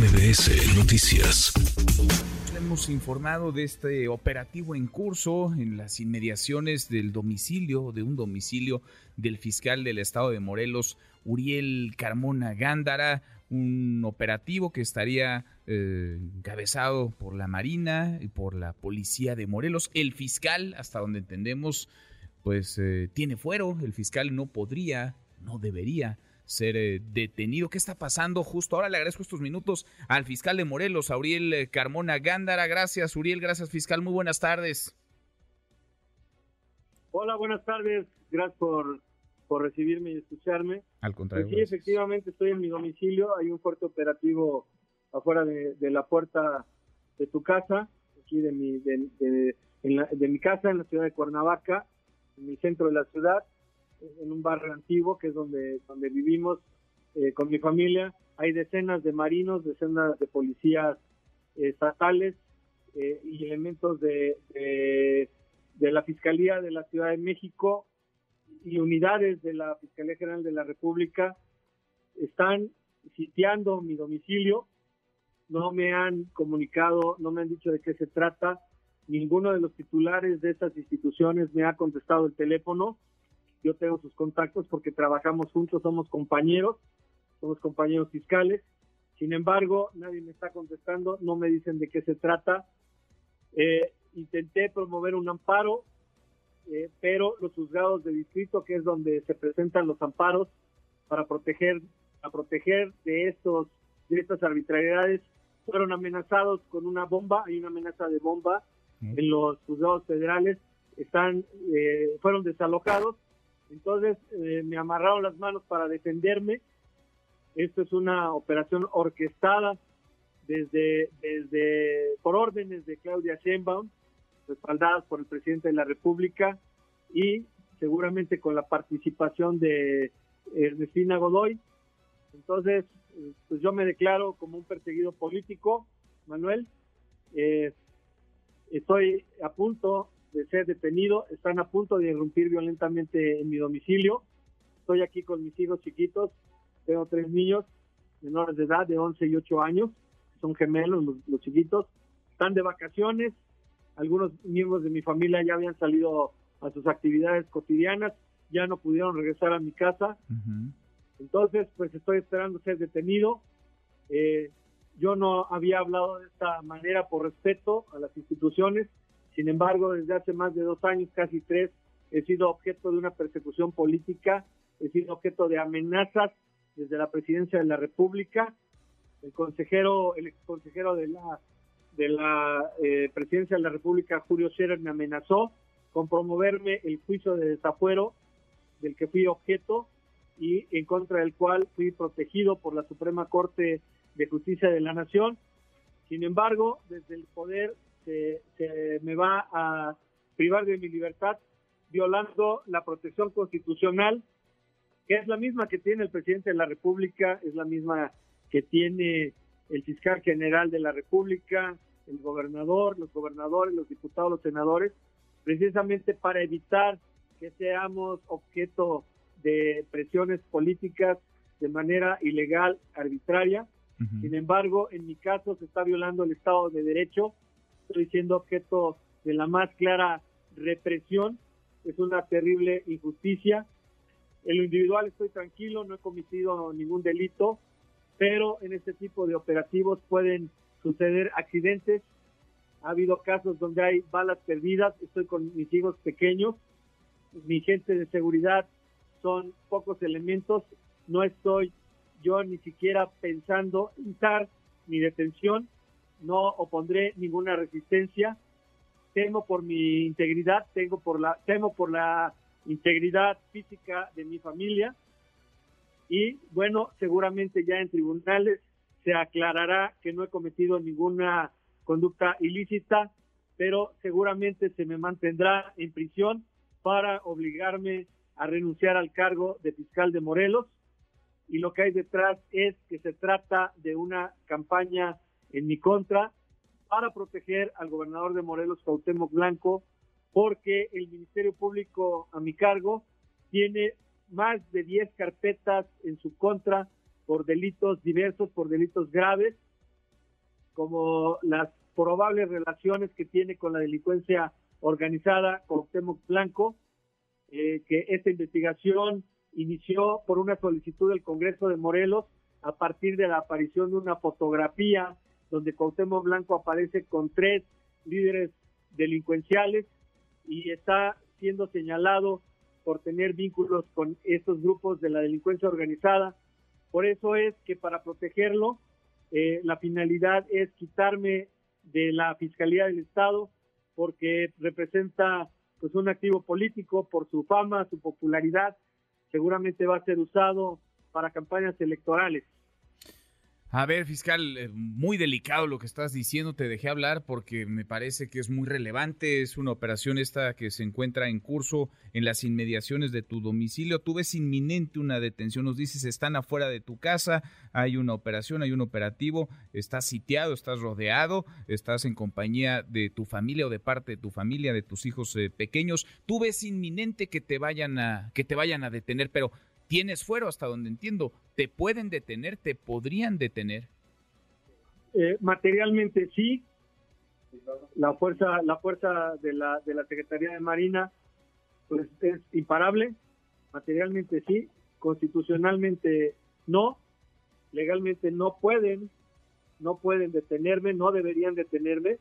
MBS Noticias. Hemos informado de este operativo en curso en las inmediaciones del domicilio, de un domicilio del fiscal del estado de Morelos, Uriel Carmona Gándara, un operativo que estaría eh, encabezado por la Marina y por la Policía de Morelos. El fiscal, hasta donde entendemos, pues eh, tiene fuero, el fiscal no podría, no debería ser eh, detenido. ¿Qué está pasando justo ahora? Le agradezco estos minutos al fiscal de Morelos, Uriel eh, Carmona Gándara. Gracias, Uriel. Gracias, fiscal. Muy buenas tardes. Hola, buenas tardes. Gracias por, por recibirme y escucharme. Al contrario. Pues sí, efectivamente estoy en mi domicilio. Hay un fuerte operativo afuera de, la puerta de tu casa, aquí de mi, de, de mi casa en la ciudad de Cuernavaca, en el centro de la ciudad en un barrio antiguo que es donde, donde vivimos eh, con mi familia. Hay decenas de marinos, decenas de policías estatales eh, y elementos de, de, la Fiscalía de la Ciudad de México y unidades de la Fiscalía General de la República están sitiando mi domicilio. No me han comunicado, no me han dicho de qué se trata. Ninguno de los titulares de estas instituciones me ha contestado el teléfono yo tengo sus contactos porque trabajamos juntos, somos compañeros, somos compañeros fiscales. Sin embargo, nadie me está contestando, no me dicen de qué se trata. Eh, intenté promover un amparo, eh, pero los juzgados de distrito, que es donde se presentan los amparos para proteger, a proteger de estos, de estas arbitrariedades, fueron amenazados con una bomba, hay una amenaza de bomba en los juzgados federales, están, eh, fueron desalojados entonces eh, me amarraron las manos para defenderme. Esto es una operación orquestada desde, desde por órdenes de Claudia Sheinbaum, respaldadas por el presidente de la República y seguramente con la participación de Ernestina Godoy. Entonces, pues yo me declaro como un perseguido político, Manuel. Eh, estoy a punto de ser detenido, están a punto de irrumpir violentamente en mi domicilio. Estoy aquí con mis hijos chiquitos, tengo tres niños menores de edad de 11 y 8 años, son gemelos los, chiquitos, están de vacaciones, algunos miembros de mi familia ya habían salido a sus actividades cotidianas, ya no pudieron regresar a mi casa. Entonces, pues estoy esperando ser detenido. Eh, yo no había hablado de esta manera por respeto a las instituciones. Sin embargo, desde hace más de dos años, casi tres, he sido objeto de una persecución política, he sido objeto de amenazas desde la presidencia de la República. El consejero, el consejero de la de la eh, presidencia de la República, Julio Scherer, me amenazó con promoverme el juicio de desafuero del que fui objeto y en contra del cual fui protegido por la Suprema Corte de Justicia de la Nación. Sin embargo, desde el poder se, me va a privar de mi libertad violando la protección constitucional, que es la misma que tiene el presidente de la República, es la misma que tiene el fiscal general de la República, el gobernador, los gobernadores, los diputados, los senadores, precisamente para evitar que seamos objeto de presiones políticas de manera ilegal, arbitraria. Sin embargo, en mi caso se está violando el Estado de Derecho estoy siendo objeto de la más clara represión, es una terrible injusticia. En lo individual estoy tranquilo, no he cometido ningún delito, pero en este tipo de operativos pueden suceder accidentes. Ha habido casos donde hay balas perdidas, estoy con mis hijos pequeños, mi gente de seguridad son pocos elementos, no estoy yo ni siquiera pensando en dar mi detención, no opondré ninguna resistencia. Temo por mi integridad, tengo por la, temo por la integridad física de mi familia. Y bueno, seguramente ya en tribunales se aclarará que no he cometido ninguna conducta ilícita, pero seguramente se me mantendrá en prisión para obligarme a renunciar al cargo de fiscal de Morelos. Y lo que hay detrás es que se trata de una campaña en mi contra para proteger al gobernador de Morelos, Cuauhtémoc Blanco, porque el Ministerio Público a mi cargo tiene más de 10 carpetas en su contra por delitos diversos, por delitos graves, como las probables relaciones que tiene con la delincuencia organizada con Temoc Blanco, eh, que esta investigación inició por una solicitud del Congreso de Morelos a partir de la aparición de una fotografía donde Cuauhtémoc Blanco aparece con tres líderes delincuenciales y está siendo señalado por tener vínculos con estos grupos de la delincuencia organizada. Por eso es que para protegerlo, eh, la finalidad es quitarme de la Fiscalía del Estado porque representa pues un activo político por su fama, su popularidad, seguramente va a ser usado para campañas electorales. A ver, fiscal, eh, muy delicado lo que estás diciendo, te dejé hablar porque me parece que es muy relevante, es una operación esta que se encuentra en curso en las inmediaciones de tu domicilio, tú ves inminente una detención, nos dices están afuera de tu casa, hay una operación, hay un operativo, estás sitiado, estás rodeado, estás en compañía de tu familia o de parte de tu familia, de tus hijos eh, pequeños, tú ves inminente que te vayan a que te vayan a detener, pero tienes fuero hasta donde entiendo. ¿Te pueden detener? ¿Te podrían detener? Eh, materialmente sí. La fuerza, la fuerza de la, de la Secretaría de Marina pues, es imparable. Materialmente sí. Constitucionalmente no. Legalmente no pueden, no pueden detenerme, no deberían detenerme.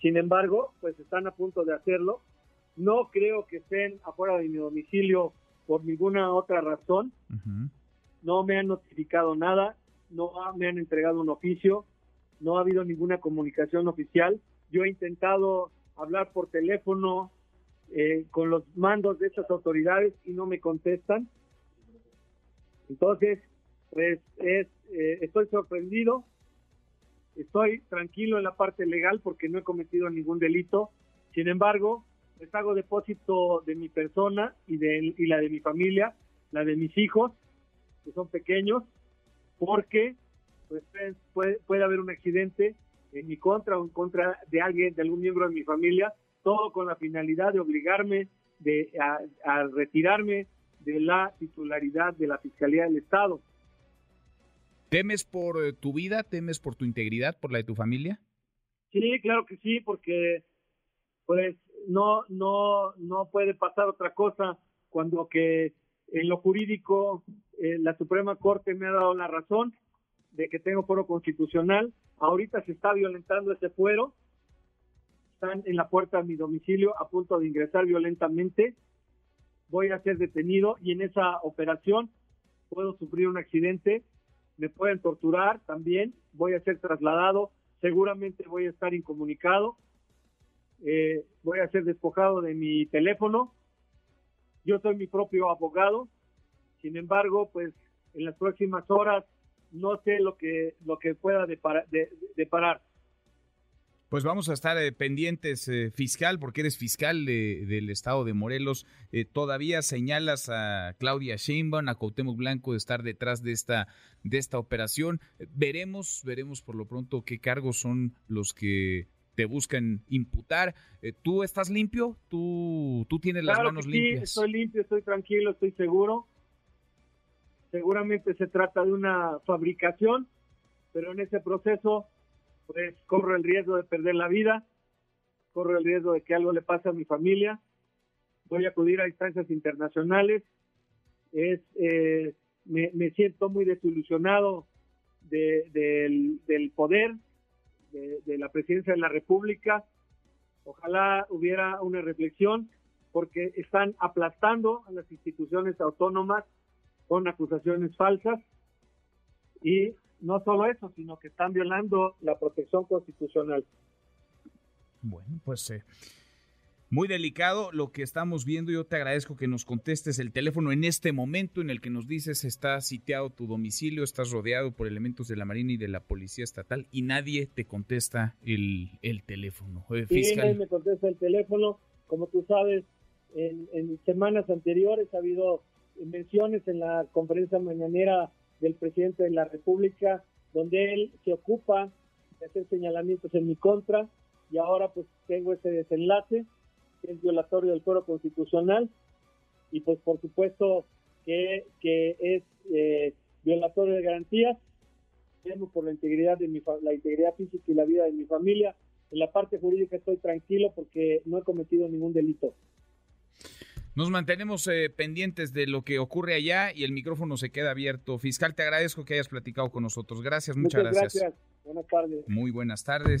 Sin embargo, pues están a punto de hacerlo. No creo que estén afuera de mi domicilio por ninguna otra razón. No me han notificado nada, no me han entregado un oficio, no ha habido ninguna comunicación oficial. Yo he intentado hablar por teléfono eh, con los mandos de esas autoridades y no me contestan. Entonces, pues es, eh, estoy sorprendido, estoy tranquilo en la parte legal porque no he cometido ningún delito. Sin embargo, les hago depósito de mi persona y, de, y la de mi familia, la de mis hijos, que son pequeños, porque pues, puede, puede haber un accidente en mi contra o en contra de alguien, de algún miembro de mi familia, todo con la finalidad de obligarme de, a, retirarme de la titularidad de la Fiscalía del Estado. ¿Temes por eh, tu vida? ¿Temes por tu integridad, por la de tu familia? Sí, claro que sí, porque pues no, no, no puede pasar otra cosa cuando que en lo jurídico eh, la Suprema Corte me ha dado la razón de que tengo fuero constitucional. Ahorita se está violentando ese fuero. Están en la puerta de mi domicilio a punto de ingresar violentamente. Voy a ser detenido y en esa operación puedo sufrir un accidente. Me pueden torturar también. Voy a ser trasladado. Seguramente voy a estar incomunicado eh, voy a ser despojado de mi teléfono. Yo soy mi propio abogado. Sin embargo, pues en las próximas horas no sé lo que lo que pueda deparar. De. Pues vamos a estar eh, pendientes, eh, fiscal, porque eres fiscal del estado de Morelos. todavía señalas a Claudia Sheinbaum, a Cuauhtémoc Blanco de estar detrás de esta de esta operación. veremos, veremos por lo pronto qué cargos son los que te buscan imputar. Eh, ¿Tú estás limpio? ¿Tú, tú tienes las manos sí, limpias? Estoy limpio, estoy tranquilo, estoy seguro. Seguramente se trata de una fabricación, pero en ese proceso, pues corro el riesgo de perder la vida, corro el riesgo de que algo le pase a mi familia. Voy a acudir a instancias internacionales. Es, eh, me, siento muy desilusionado del, del poder, de, la presidencia de la República. Ojalá hubiera una reflexión porque están aplastando a las instituciones autónomas con acusaciones falsas y no solo eso, sino que están violando la protección constitucional. Bueno, pues eh, muy delicado lo que estamos viendo. Yo te agradezco que nos contestes el teléfono en este momento en el que nos dices está sitiado tu domicilio, estás rodeado por elementos de la Marina y de la Policía Estatal y nadie te contesta el, el teléfono. Eh, sí, nadie me contesta el teléfono. Como tú sabes, en, en semanas anteriores ha habido menciones en la conferencia mañanera del presidente de la República donde él se ocupa de hacer señalamientos en mi contra y ahora pues tengo ese desenlace es violatorio del foro constitucional y pues por supuesto que, que es eh, violatorio de garantías temo por la integridad de mi la integridad física y la vida de mi familia. En la parte jurídica estoy tranquilo porque no he cometido ningún delito. Nos mantenemos eh, pendientes de lo que ocurre allá y el micrófono se queda abierto. Fiscal, te agradezco que hayas platicado con nosotros. Gracias, muchas, muchas gracias. gracias. Buenas tardes. Muy buenas tardes.